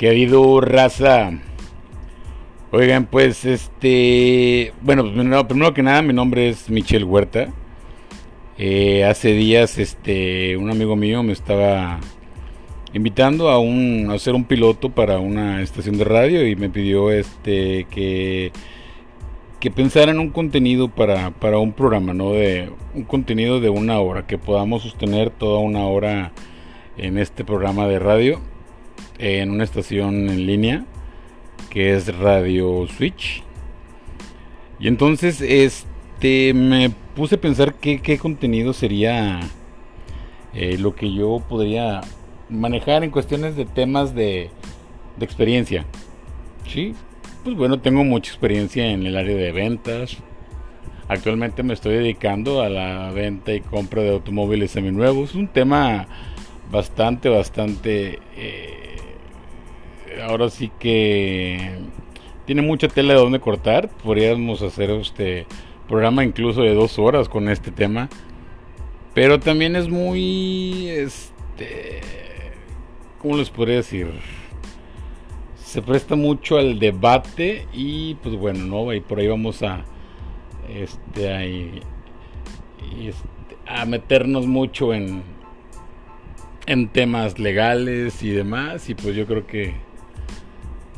Querido raza. Oigan, pues este. Bueno, pues, primero, que nada, mi nombre es Michelle Huerta. Eh, hace días, este, un amigo mío me estaba invitando a, un, a hacer un piloto para una estación de radio y me pidió este que que pensara en un contenido para, para un programa, ¿no? De un contenido de una hora, que podamos sostener toda una hora en este programa de radio en una estación en línea que es Radio Switch. Y entonces este me puse a pensar qué, qué contenido sería eh, lo que yo podría manejar en cuestiones de temas de, de experiencia. Sí, pues bueno, tengo mucha experiencia en el área de ventas. Actualmente me estoy dedicando a la venta y compra de automóviles seminuevos. Es un tema bastante, bastante eh, ahora sí que tiene mucha tela de donde cortar. Podríamos hacer este programa incluso de dos horas con este tema. Pero también es muy, este, ¿cómo les podría decir? Se presta mucho al debate y pues bueno, ¿no? Y por ahí vamos a, este, ahí, este, a meternos mucho en, en temas legales y demás. Y pues yo creo que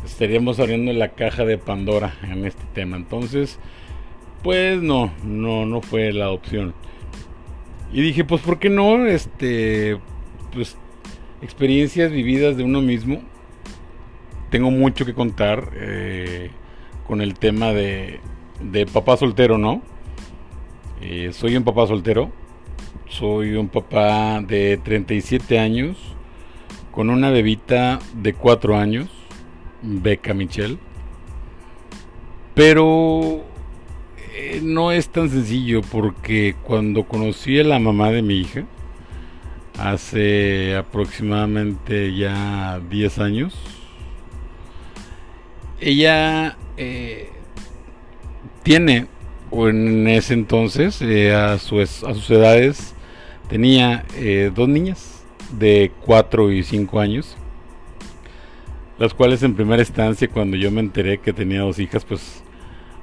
estaríamos abriendo la caja de Pandora en este tema. Entonces, pues no, no, no fue la opción. Y dije, pues, ¿por qué no? Este, pues, experiencias vividas de uno mismo. Tengo mucho que contar eh, con el tema de, de papá soltero, ¿no? Eh, soy un papá soltero. Soy un papá de 37 años con una bebita de 4 años Beca Michelle. Pero eh, no es tan sencillo porque cuando conocí a la mamá de mi hija, hace aproximadamente ya 10 años, ella eh, tiene, o en ese entonces, eh, a, sus, a sus edades, tenía dos niñas de 4 y 5 años las cuales en primera instancia cuando yo me enteré que tenía dos hijas, pues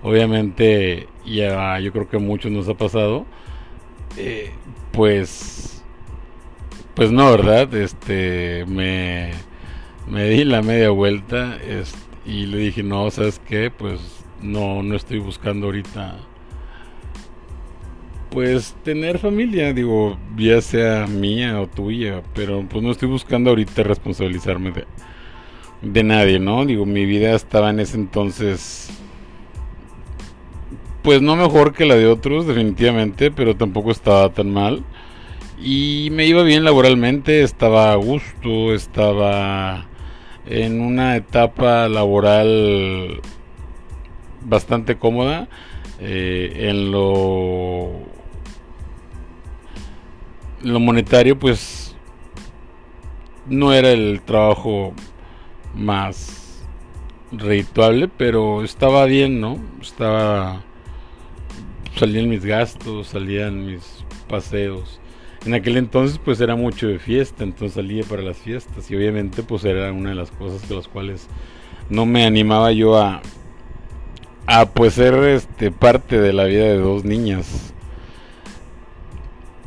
obviamente ya yo creo que a muchos nos ha pasado, eh, pues, pues no, ¿verdad? Este, me, me di la media vuelta y le dije, no, ¿sabes qué? Pues no, no estoy buscando ahorita pues tener familia, digo, ya sea mía o tuya, pero pues no estoy buscando ahorita responsabilizarme de, de nadie, ¿no? Digo, mi vida estaba en ese entonces pues no mejor que la de otros, definitivamente, pero tampoco estaba tan mal. Y me iba bien laboralmente, estaba a gusto, estaba en una etapa laboral bastante cómoda. Eh, en lo, lo monetario, pues no era el trabajo más redituable, pero estaba bien, ¿no? Estaba salían mis gastos, salían mis paseos. En aquel entonces pues era mucho de fiesta, entonces salía para las fiestas y obviamente pues era una de las cosas de las cuales no me animaba yo a a pues ser este parte de la vida de dos niñas.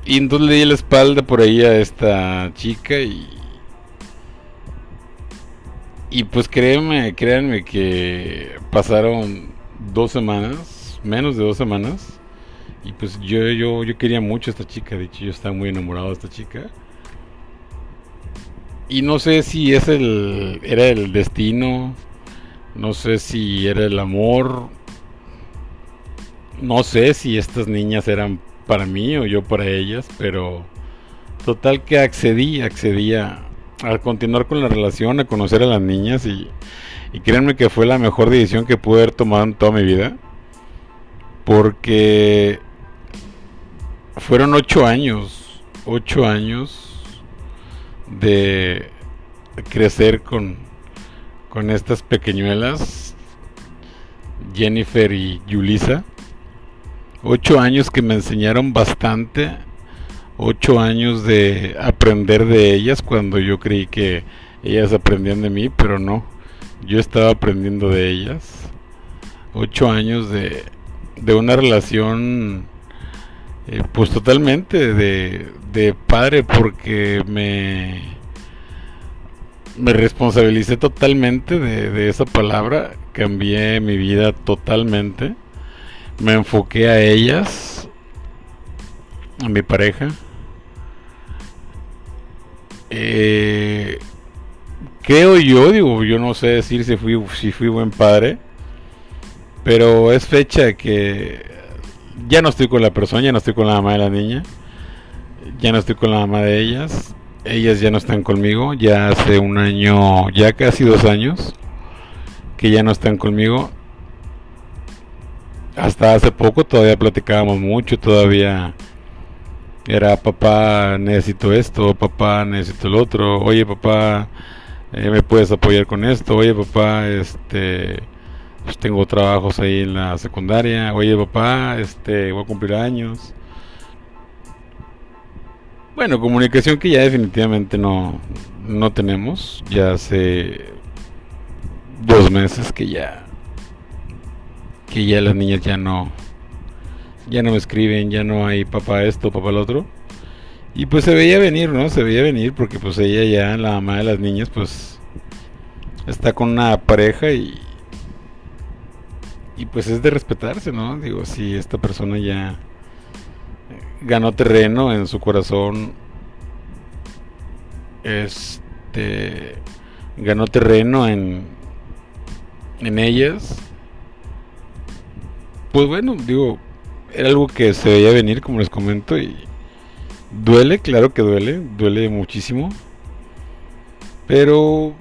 Y entonces le di la espalda por ahí a esta chica y y pues créanme, créanme que pasaron dos semanas, menos de dos semanas. Y pues yo, yo, yo quería mucho a esta chica, de hecho yo estaba muy enamorado de esta chica. Y no sé si es el, era el destino, no sé si era el amor, no sé si estas niñas eran para mí o yo para ellas, pero total que accedí, accedí a, al continuar con la relación, a conocer a las niñas y, créanme que fue la mejor decisión que pude haber tomado en toda mi vida. Porque fueron ocho años, ocho años de crecer con, con estas pequeñuelas, Jennifer y Yulisa. Ocho años que me enseñaron bastante ocho años de aprender de ellas cuando yo creí que ellas aprendían de mí, pero no. Yo estaba aprendiendo de ellas. Ocho años de, de una relación, eh, pues totalmente de, de padre, porque me, me responsabilicé totalmente de, de esa palabra. Cambié mi vida totalmente. Me enfoqué a ellas, a mi pareja. Eh, creo yo, digo, yo no sé decir si fui, si fui buen padre, pero es fecha que ya no estoy con la persona, ya no estoy con la mamá de la niña, ya no estoy con la mamá de ellas, ellas ya no están conmigo, ya hace un año, ya casi dos años que ya no están conmigo. Hasta hace poco todavía platicábamos mucho, todavía era papá necesito esto, papá necesito el otro, oye papá eh, me puedes apoyar con esto, oye papá, este, pues tengo trabajos ahí en la secundaria, oye papá, este, voy a cumplir años. Bueno, comunicación que ya definitivamente no, no tenemos, ya hace dos meses que ya, que ya las niñas ya no, ya no me escriben, ya no hay papá esto, papá el otro. Y pues se veía venir, ¿no? Se veía venir porque pues ella ya, la mamá de las niñas, pues está con una pareja y... Y pues es de respetarse, ¿no? Digo, si esta persona ya ganó terreno en su corazón, este, ganó terreno en, en ellas, pues bueno, digo, era algo que se veía venir, como les comento, y Duele, claro que duele, duele muchísimo. Pero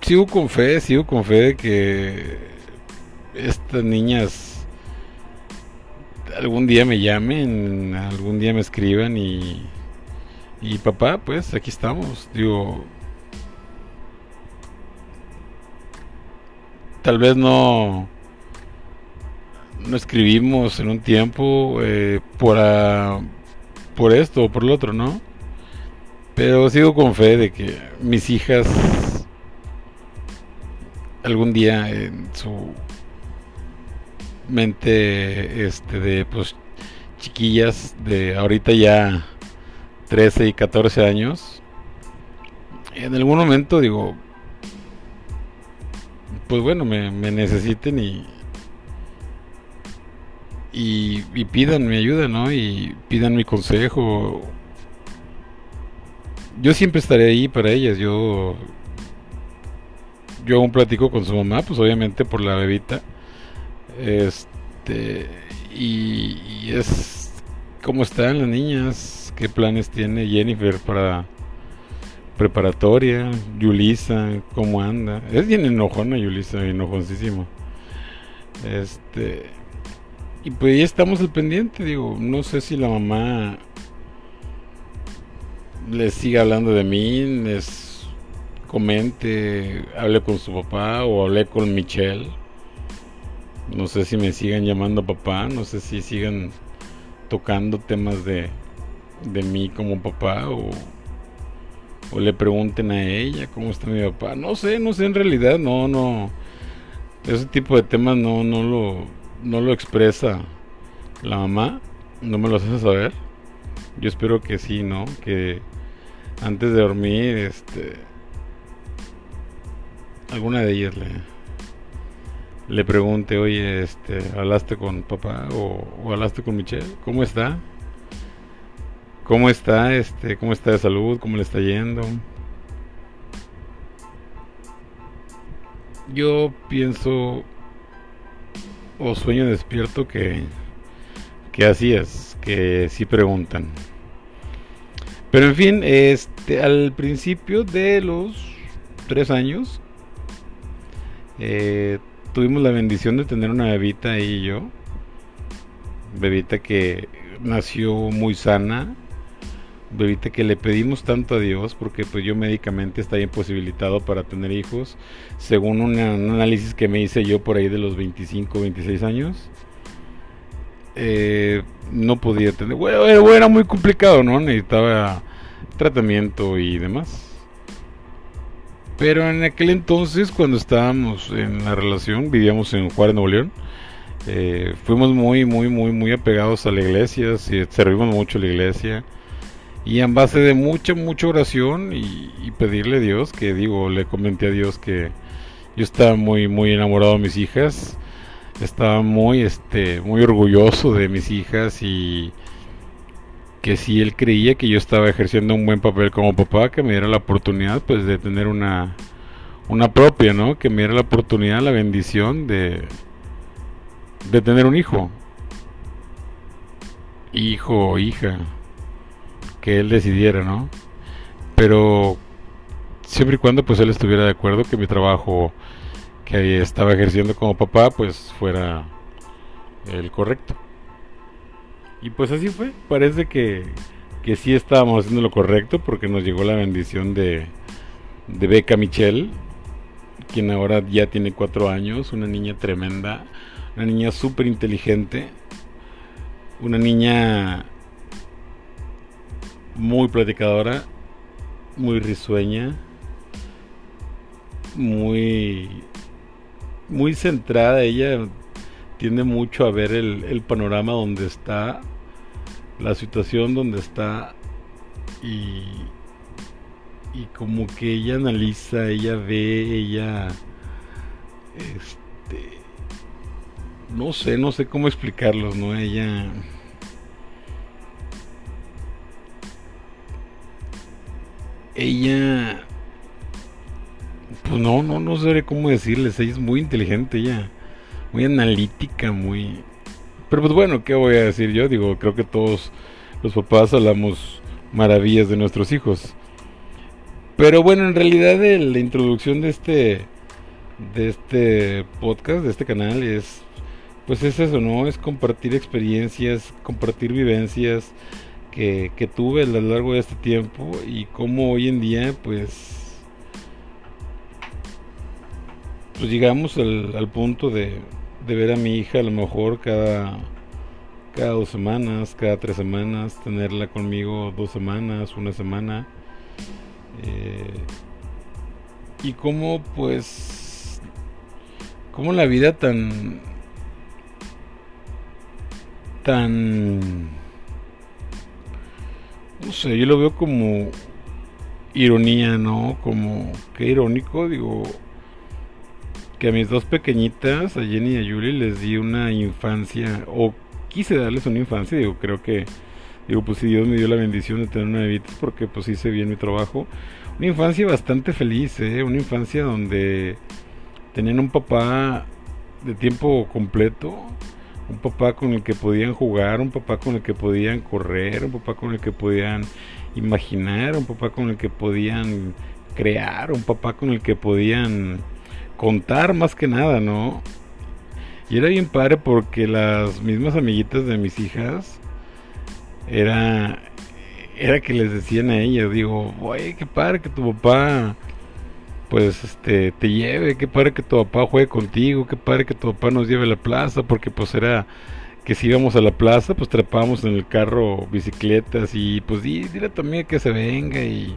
sigo con fe, sigo con fe de que estas niñas algún día me llamen, algún día me escriban y y papá, pues aquí estamos. Digo, tal vez no no escribimos en un tiempo eh, por a, por esto o por lo otro, ¿no? Pero sigo con fe de que mis hijas algún día en su mente este de pues chiquillas de ahorita ya 13 y 14 años en algún momento digo pues bueno me, me necesiten y y, pidan mi ayuda, ¿no? Y pidan mi consejo. Yo siempre estaré ahí para ellas. Yo yo aún platico con su mamá, pues obviamente por la bebita. Este y, es cómo están las niñas, qué planes tiene Jennifer para preparatoria, Yulisa, cómo anda. Es bien enojona Yulisa, enojoncísimo. Este y pues ya estamos al pendiente, digo, no sé si la mamá les sigue hablando de mí, les comente, hable con su papá o hablé con Michelle. No sé si me sigan llamando papá, no sé si sigan tocando temas de, de mí como papá o, o le pregunten a ella cómo está mi papá. No sé, no sé en realidad, no, no. Ese tipo de temas no, no lo no lo expresa la mamá, no me lo hace saber. Yo espero que sí, ¿no? Que antes de dormir, este, alguna de ellas le, le pregunte, oye, este, ¿hablaste con papá o, o, hablaste con Michelle? ¿Cómo está? ¿Cómo está, este, cómo está de salud? ¿Cómo le está yendo? Yo pienso o sueño despierto que, que así es, que sí preguntan. Pero en fin, este, al principio de los tres años, eh, tuvimos la bendición de tener una bebita y yo. Bebita que nació muy sana, bebita que le pedimos tanto a Dios porque pues yo médicamente estaba imposibilitado para tener hijos según un análisis que me hice yo por ahí de los 25 26 años eh, no podía tener bueno, era muy complicado no necesitaba tratamiento y demás Pero en aquel entonces, cuando estábamos en la relación, vivíamos en Juárez, Nuevo León, eh, fuimos muy, muy, muy, muy apegados a la iglesia, servimos mucho a la iglesia. Y en base de mucha, mucha oración y, pedirle a Dios, que digo, le comenté a Dios que yo estaba muy, muy enamorado de mis hijas, estaba muy, este, muy orgulloso de mis hijas y que si él creía que yo estaba ejerciendo un buen papel como papá, que me diera la oportunidad pues de tener una, una propia, ¿no? Que me diera la oportunidad, la bendición de, de tener un hijo. Hijo o hija. Que él decidiera, ¿no? Pero siempre y cuando pues él estuviera de acuerdo que mi trabajo que estaba ejerciendo como papá pues fuera el correcto. Y pues así fue. Parece que, que sí estábamos haciendo lo correcto porque nos llegó la bendición de, de Beca Michelle, quien ahora ya tiene cuatro años, una niña tremenda, una niña súper inteligente, una niña muy platicadora, muy risueña, muy muy centrada ella tiende mucho a ver el, panorama donde está, la situación donde está y, y como que ella analiza, ella ve, ella, este, no sé, no sé cómo explicarlos, ¿no? Ella... Ella... Pues no, no, no sé cómo decirles, ella es muy inteligente, ella muy analítica, muy... Pero pues bueno, ¿qué voy a decir yo? Digo, creo que todos los papás hablamos maravillas de nuestros hijos. Pero bueno, en realidad la introducción de este de este podcast, de este canal es pues es eso, ¿no? Es compartir experiencias, compartir vivencias que, tuve a lo largo de este tiempo y cómo hoy en día pues pues llegamos al, al punto de, de ver a mi hija a lo mejor cada, cada dos semanas, cada tres semanas, tenerla conmigo dos semanas, una semana. Eh, y cómo pues, cómo la vida tan, tan, no sé, yo lo veo como ironía, ¿no? Como, qué irónico, digo, que a mis dos pequeñitas, a Jenny y a Julie, les di una infancia, o quise darles una infancia, digo, creo que, digo, pues si Dios me dio la bendición de tener una bebita, porque pues hice bien mi trabajo. Una infancia bastante feliz, ¿eh? Una infancia donde tenían un papá de tiempo completo, un papá con el que podían jugar, un papá con el que podían correr, un papá con el que podían imaginar, un papá con el que podían crear, un papá con el que podían contar más que nada, ¿no? Y era bien padre porque las mismas amiguitas de mis hijas era era que les decían a ellas, digo, "Oye, qué padre que tu papá pues este te lleve, qué padre que tu papá juegue contigo, qué padre que tu papá nos lleve a la plaza", porque pues era que si íbamos a la plaza, pues trepábamos en el carro bicicletas y pues dile a tu que se venga y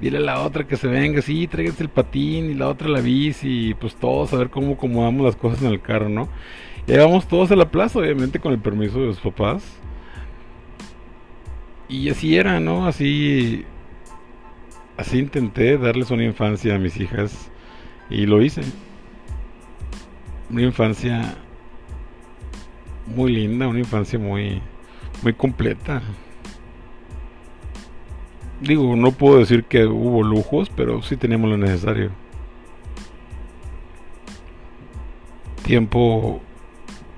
dile a la otra que se venga, sí, tráiganse el patín y la otra la bici y pues todos a ver cómo acomodamos las cosas en el carro, ¿no? Y vamos todos a la plaza, obviamente con el permiso de sus papás. Y así era, ¿no? Así así intenté darles una infancia a mis hijas y lo hice. Una infancia muy linda, una infancia muy muy completa digo, no puedo decir que hubo lujos, pero sí teníamos lo necesario. Tiempo,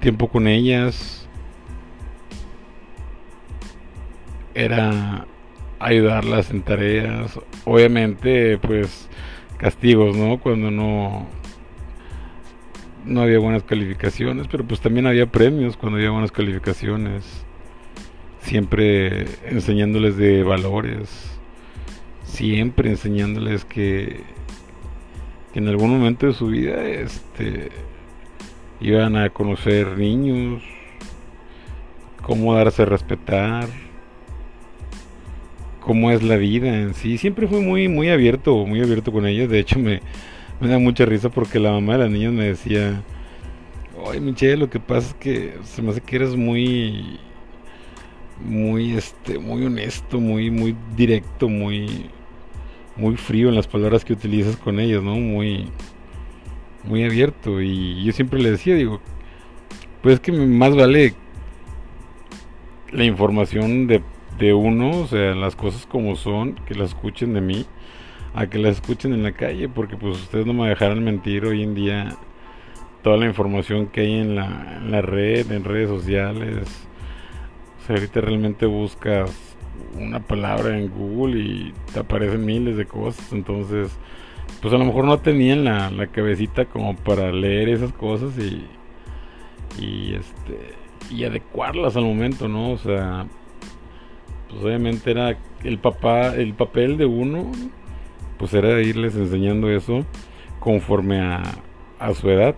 tiempo con ellas. Era ayudarlas en tareas. Obviamente, pues castigos, ¿no? Cuando no no había buenas calificaciones, pero pues también había premios cuando había buenas calificaciones. Siempre enseñándoles de valores siempre enseñándoles que, en algún momento de su vida este, iban a conocer niños, cómo darse a respetar, cómo es la vida en sí. Siempre fui muy, muy abierto, muy abierto con ellas. De hecho, me, da mucha risa porque la mamá de las niñas me decía, oye Michelle, lo que pasa es que se me hace que eres muy, muy, este, muy honesto, muy, muy directo, muy, muy frío en las palabras que utilizas con ellas, ¿no? Muy, muy abierto. Y yo siempre le decía, digo, pues es que más vale la información de, de uno, o sea, las cosas como son, que las escuchen de mí, a que las escuchen en la calle, porque pues ustedes no me dejarán mentir hoy en día toda la información que hay en la, en red, en redes sociales. O sea, ahorita realmente buscas una palabra en Google y te aparecen miles de cosas, entonces pues a lo mejor no tenían la, la cabecita como para leer esas cosas y, y este y adecuarlas al momento, ¿no? O sea, pues obviamente era el papá, el papel de uno, pues era irles enseñando eso conforme a, a su edad,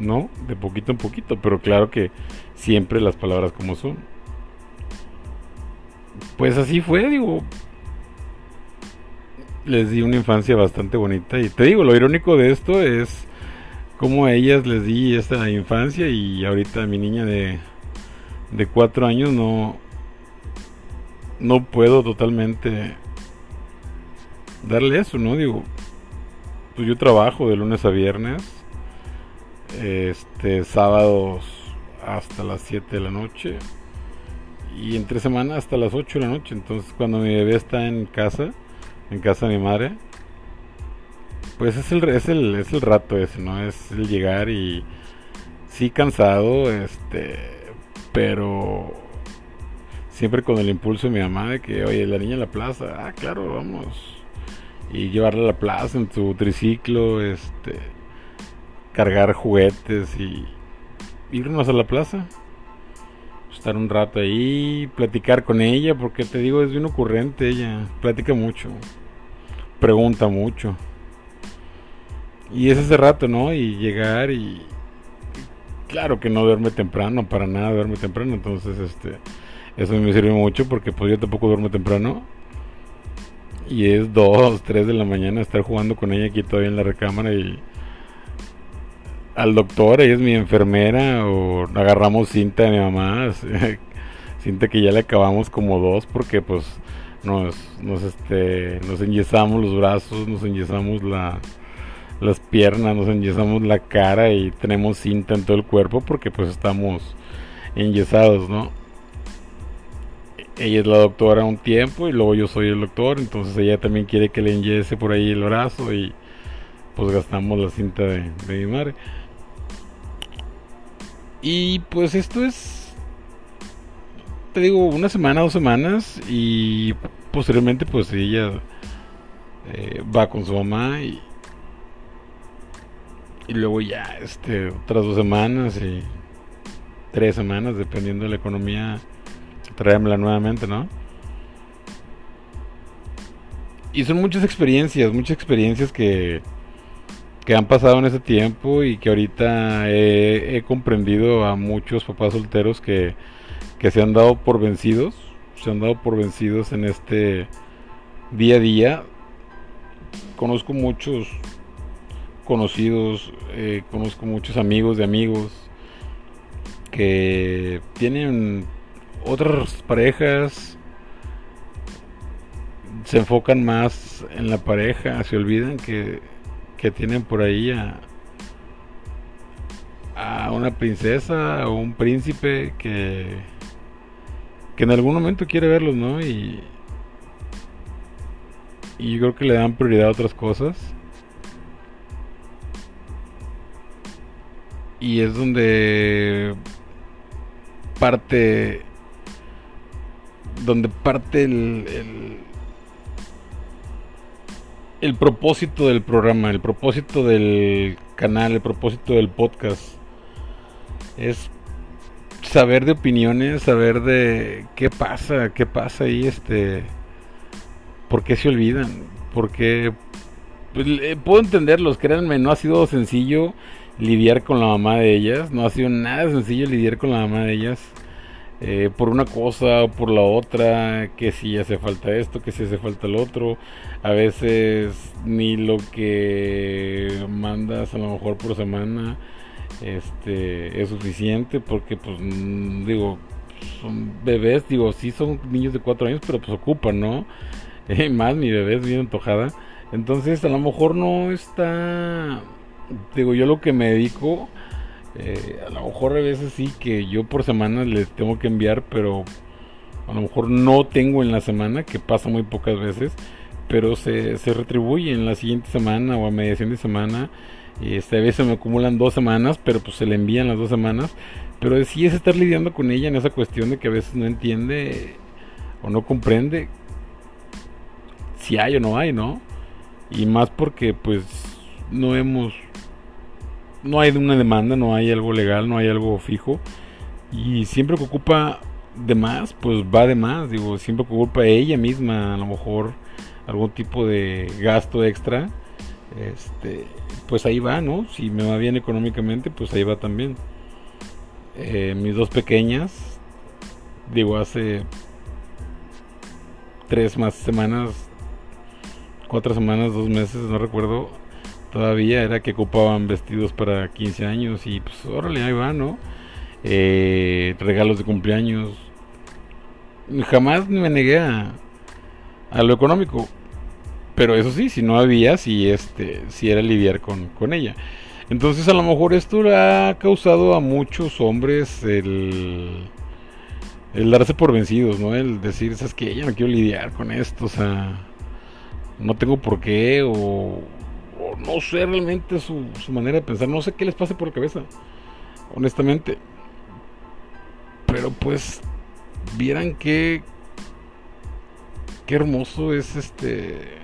¿no? De poquito en poquito, pero claro que siempre las palabras como son. Pues así fue, digo. Les di una infancia bastante bonita y te digo, lo irónico de esto es como a ellas les di esta infancia y ahorita mi niña de de cuatro años no no puedo totalmente darle eso, ¿no? Digo, pues yo trabajo de lunes a viernes, este sábados hasta las 7 de la noche y entre semana hasta las 8 de la noche. Entonces, cuando mi bebé está en casa, en casa de mi madre, pues es el, es el, es el rato ese, ¿no? Es el llegar y sí cansado, este pero siempre con el impulso de mi mamá de que, oye, la niña en la plaza, ah, claro, vamos. Y llevarla a la plaza en tu triciclo, este, cargar juguetes y irnos a la plaza. Estar un rato ahí, platicar con ella, porque te digo, es bien ocurrente ella, platica mucho, pregunta mucho. Y es ese rato, ¿no? Y llegar y, claro que no duerme temprano, para nada duerme temprano, entonces este eso me sirve mucho porque pues yo tampoco duermo temprano. Y es 2, 3 de la mañana estar jugando con ella aquí todavía en la recámara y al doctor, ella es mi enfermera o agarramos cinta de mi mamá, cinta que ya le acabamos como dos porque pues nos nos este nos enyesamos los brazos, nos enyesamos la las piernas, nos enyesamos la cara y tenemos cinta en todo el cuerpo porque pues estamos enyesados, ¿no? Ella es la doctora un tiempo y luego yo soy el doctor, entonces ella también quiere que le enyese por ahí el brazo y pues gastamos la cinta de, de mi madre. Y pues esto es, te digo, una semana, dos semanas y posteriormente pues ella eh, va con su mamá y, y luego ya, este, otras dos semanas y tres semanas, dependiendo de la economía, traémosla nuevamente, ¿no? Y son muchas experiencias, muchas experiencias que, que han pasado en ese tiempo y que ahorita he, he comprendido a muchos papás solteros que, que se han dado por vencidos, se han dado por vencidos en este día a día. Conozco muchos conocidos, eh, conozco muchos amigos de amigos que tienen otras parejas, se enfocan más en la pareja, se olvidan que, que tienen por ahí a, a una princesa o un príncipe que, que en algún momento quiere verlos, ¿no? Y, y yo creo que le dan prioridad a otras cosas. y es donde parte donde parte el, el, propósito del programa, el propósito del canal, el propósito del podcast es saber de opiniones, saber de qué pasa, qué pasa ahí, este, por qué se olvidan, porque pues, puedo entenderlos, créanme, no ha sido sencillo lidiar con la mamá de ellas. No ha sido nada sencillo lidiar con la mamá de ellas. Eh, por una cosa o por la otra, que si hace falta esto, que si hace falta el otro. A veces ni lo que mandas a lo mejor por semana este es suficiente porque pues mm, digo son bebés digo sí son niños de cuatro años pero pues ocupan no eh, más mi bebé es bien antojada entonces a lo mejor no está digo yo lo que me dedico eh, a lo mejor a veces sí que yo por semana les tengo que enviar, pero a lo mejor no tengo en la semana, que pasa muy pocas veces, pero se, se retribuye en la siguiente semana o a mediación de semana. Este, a veces me acumulan dos semanas, pero pues se le envían las dos semanas. Pero sí es estar lidiando con ella en esa cuestión de que a veces no entiende o no comprende si hay o no hay, ¿no? Y más porque pues no hemos no hay una demanda, no hay algo legal, no hay algo fijo. Y siempre que ocupa de más, pues va de más. Digo, siempre que ocupa ella misma, a lo mejor algún tipo de gasto extra, este, pues ahí va, ¿no? Si me va bien económicamente, pues ahí va también. Eh, mis dos pequeñas, digo, hace tres más semanas, cuatro semanas, dos meses, no recuerdo, todavía era que ocupaban vestidos para 15 años y pues órale, ahí va, ¿no? Eh, regalos de cumpleaños. Jamás me negué a, a, lo económico. Pero eso sí, si no había, si este, si era lidiar con, con ella. Entonces a lo mejor esto ha causado a muchos hombres el, el darse por vencidos, ¿no? El decir, es que ella no quiero lidiar con esto, o sea, no tengo por qué, o, no sé realmente su, su manera de pensar, no sé qué les pase por la cabeza, honestamente. Pero pues, vieran qué, qué hermoso es este...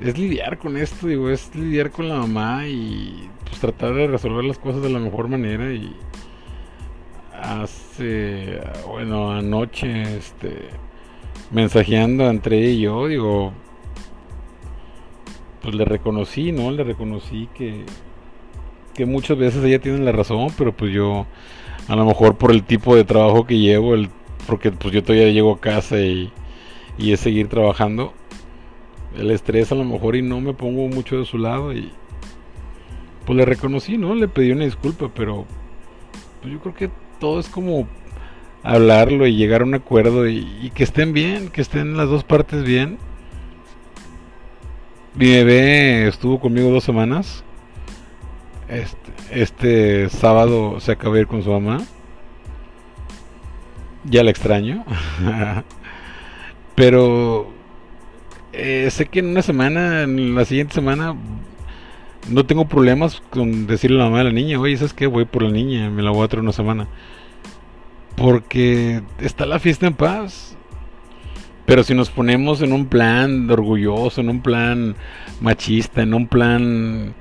Es lidiar con esto, digo, es lidiar con la mamá y pues tratar de resolver las cosas de la mejor manera y hace, bueno, anoche, este, mensajeando entre ella y yo, digo, pues le reconocí, ¿no? Le reconocí que, que muchas veces ella tiene la razón, pero pues yo, a lo mejor por el tipo de trabajo que llevo, el, porque pues yo todavía llego a casa y, y es seguir trabajando, el estrés a lo mejor y no me pongo mucho de su lado y pues le reconocí, ¿no? Le pedí una disculpa, pero pues yo creo que todo es como hablarlo y llegar a un acuerdo y, y que estén bien, que estén las dos partes bien mi bebé estuvo conmigo dos semanas. Este, este sábado se acaba de ir con su mamá. Ya la extraño. Pero eh, sé que en una semana, en la siguiente semana, no tengo problemas con decirle a la mamá de la niña, oye, ¿sabes qué? Voy por la niña, me la voy a traer una semana. Porque está la fiesta en paz. Pero si nos ponemos en un plan orgulloso, en un plan machista, en un plan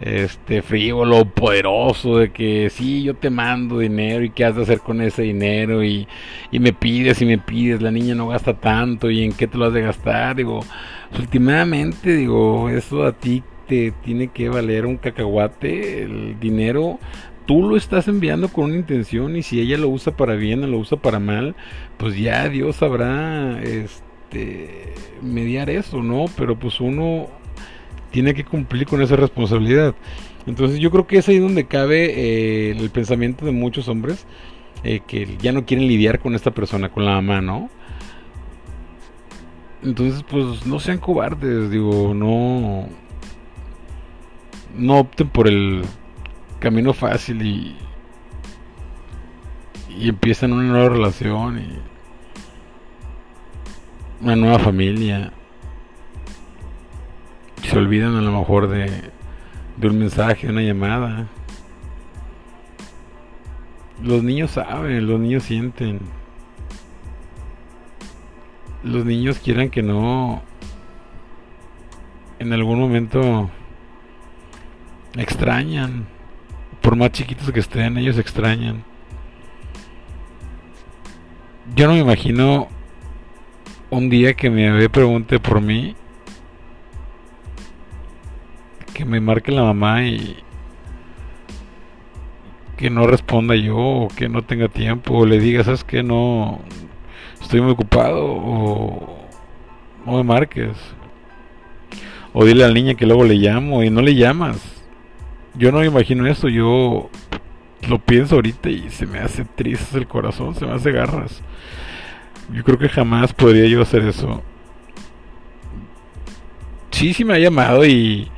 este frívolo, poderoso, de que sí, yo te mando dinero y qué has de hacer con ese dinero y, y me pides y me pides, la niña no gasta tanto y en qué te lo has de gastar, digo, últimamente, digo, eso a ti te tiene que valer un cacahuate, el dinero tú lo estás enviando con una intención y si ella lo usa para bien o lo usa para mal, pues ya Dios sabrá este mediar eso, ¿no? Pero pues uno tiene que cumplir con esa responsabilidad. Entonces yo creo que es ahí donde cabe eh, el pensamiento de muchos hombres eh, que ya no quieren lidiar con esta persona, con la mamá, ¿no? Entonces pues no sean cobardes, digo, no no opten por el camino fácil y, y empiezan una nueva relación y una nueva familia. se olvidan a lo mejor de, de un mensaje, una llamada. Los niños saben, los niños sienten. Los niños quieran que no. En algún momento extrañan por más chiquitos que estén, ellos extrañan. Yo no me imagino un día que mi bebé pregunte por mí, que me marque la mamá y, que no responda yo o que no tenga tiempo o le diga, ¿sabes qué? No, estoy muy ocupado o no me marques. O dile a la niña que luego le llamo y no le llamas. Yo no me imagino eso, yo lo pienso ahorita y se me hace triste el corazón, se me hace garras. Yo creo que jamás podría yo hacer eso. Sí, sí me ha llamado y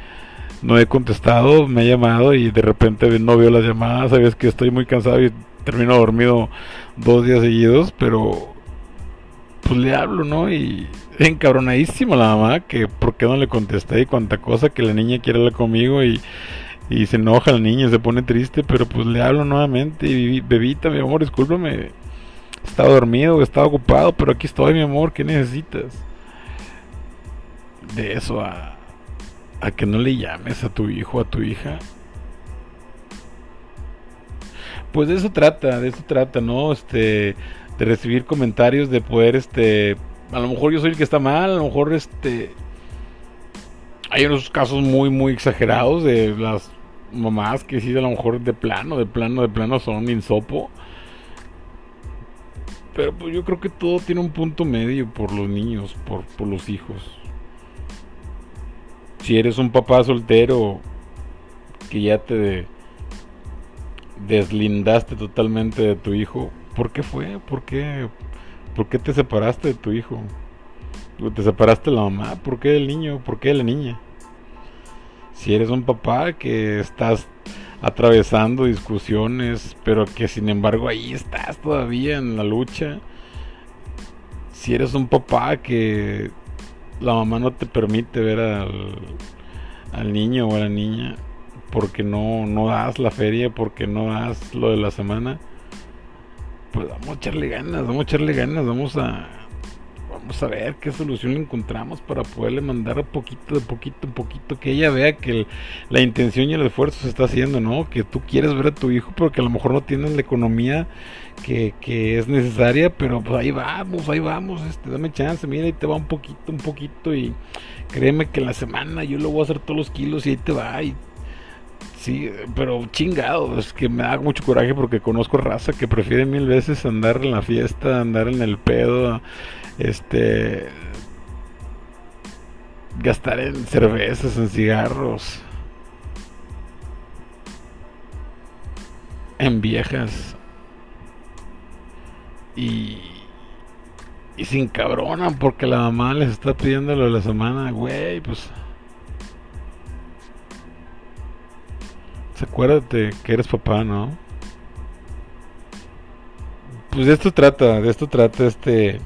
no he contestado, me ha llamado y de repente no veo las llamadas, sabes que estoy muy cansado y termino dormido dos días seguidos, pero pues le hablo, ¿no? Y encabronadísimo la mamá que por qué no le contesté y cuánta cosa que la niña quiere hablar conmigo y, y se enoja la niña, se pone triste, pero pues le hablo nuevamente y bebita, mi amor, discúlpame, estaba dormido, estaba ocupado, pero aquí estoy, mi amor, ¿qué necesitas? De eso a a que no le llames a tu hijo a tu hija. Pues de eso trata, de eso trata, ¿no? Este, de recibir comentarios, de poder, este, a lo mejor yo soy el que está mal, a lo mejor, este, hay unos casos muy, muy exagerados de las mamás que sí, a lo mejor de plano, de plano, de plano son insopo. Pero pues yo creo que todo tiene un punto medio por los niños, por, por los hijos si eres un papá soltero que ya te deslindaste totalmente de tu hijo, ¿por qué fue? ¿Por qué? ¿Por qué te separaste de tu hijo? ¿Te separaste de la mamá? ¿Por qué del niño? ¿Por qué de la niña? Si eres un papá que estás atravesando discusiones, pero que sin embargo ahí estás todavía en la lucha. Si eres un papá que la mamá no te permite ver al, al niño o a la niña porque no, no das la feria, porque no das lo de la semana, pues vamos a echarle ganas, vamos a echarle ganas, vamos a vamos a ver qué solución encontramos para poderle mandar un poquito, de poquito, un poquito, que ella vea que la intención y el esfuerzo se está haciendo, ¿no? Que tú quieres ver a tu hijo, pero que a lo mejor no tienes la economía que, que es necesaria, pero pues ahí vamos, ahí vamos, este, dame chance, mira, ahí te va un poquito, un poquito, y créeme que en la semana yo lo voy a hacer todos los kilos y ahí te va, y Sí, pero chingado, es que me da mucho coraje porque conozco raza que prefiere mil veces andar en la fiesta, andar en el pedo, este gastar en cervezas, en cigarros, en viejas y y sin cabronan porque la mamá les está pidiendo lo de la semana, güey, pues acuérdate que eres papá, ¿no? Pues de esto trata, de esto trata este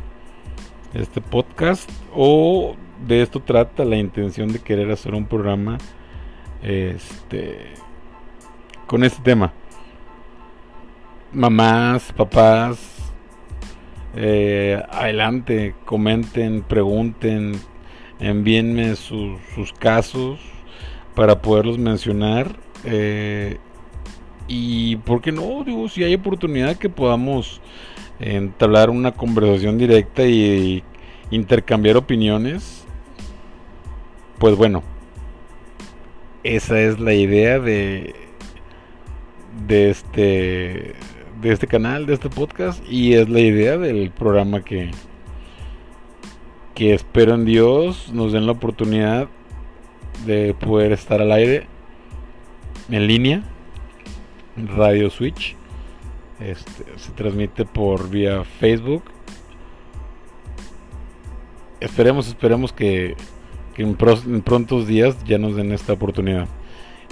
este podcast o de esto trata la intención de querer hacer un programa este con este tema mamás papás eh, adelante comenten pregunten envíenme sus, sus casos para poderlos mencionar eh, y por qué no digo si hay oportunidad que podamos entablar una conversación directa y intercambiar opiniones, pues bueno, esa es la idea de de este de este canal, de este podcast y es la idea del programa que que espero en Dios nos den la oportunidad de poder estar al aire en línea Radio Switch este, se transmite por vía Facebook. Esperemos, esperemos que, en, prontos días ya nos den esta oportunidad.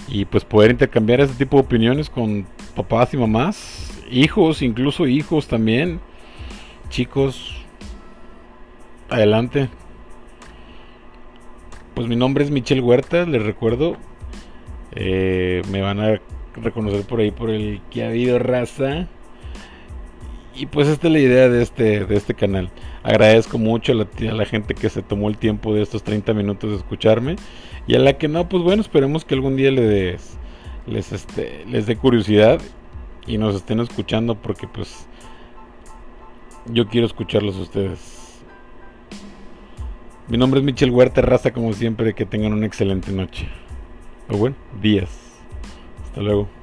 Y pues poder intercambiar este tipo de opiniones con papás y mamás, hijos, incluso hijos también. Chicos, adelante. Pues mi nombre es Michelle Huerta, les recuerdo. Eh, me van a reconocer por ahí por el que ha habido raza. Y pues esta es la idea de este, de este canal. Agradezco mucho a la, gente que se tomó el tiempo de estos 30 minutos de escucharme. Y a la que no, pues bueno, esperemos que algún día les, les, este, les dé curiosidad y nos estén escuchando porque pues yo quiero escucharlos a ustedes. Mi nombre es Michel Huerta Raza, como siempre, que tengan una excelente noche. O bueno, días. Hasta luego.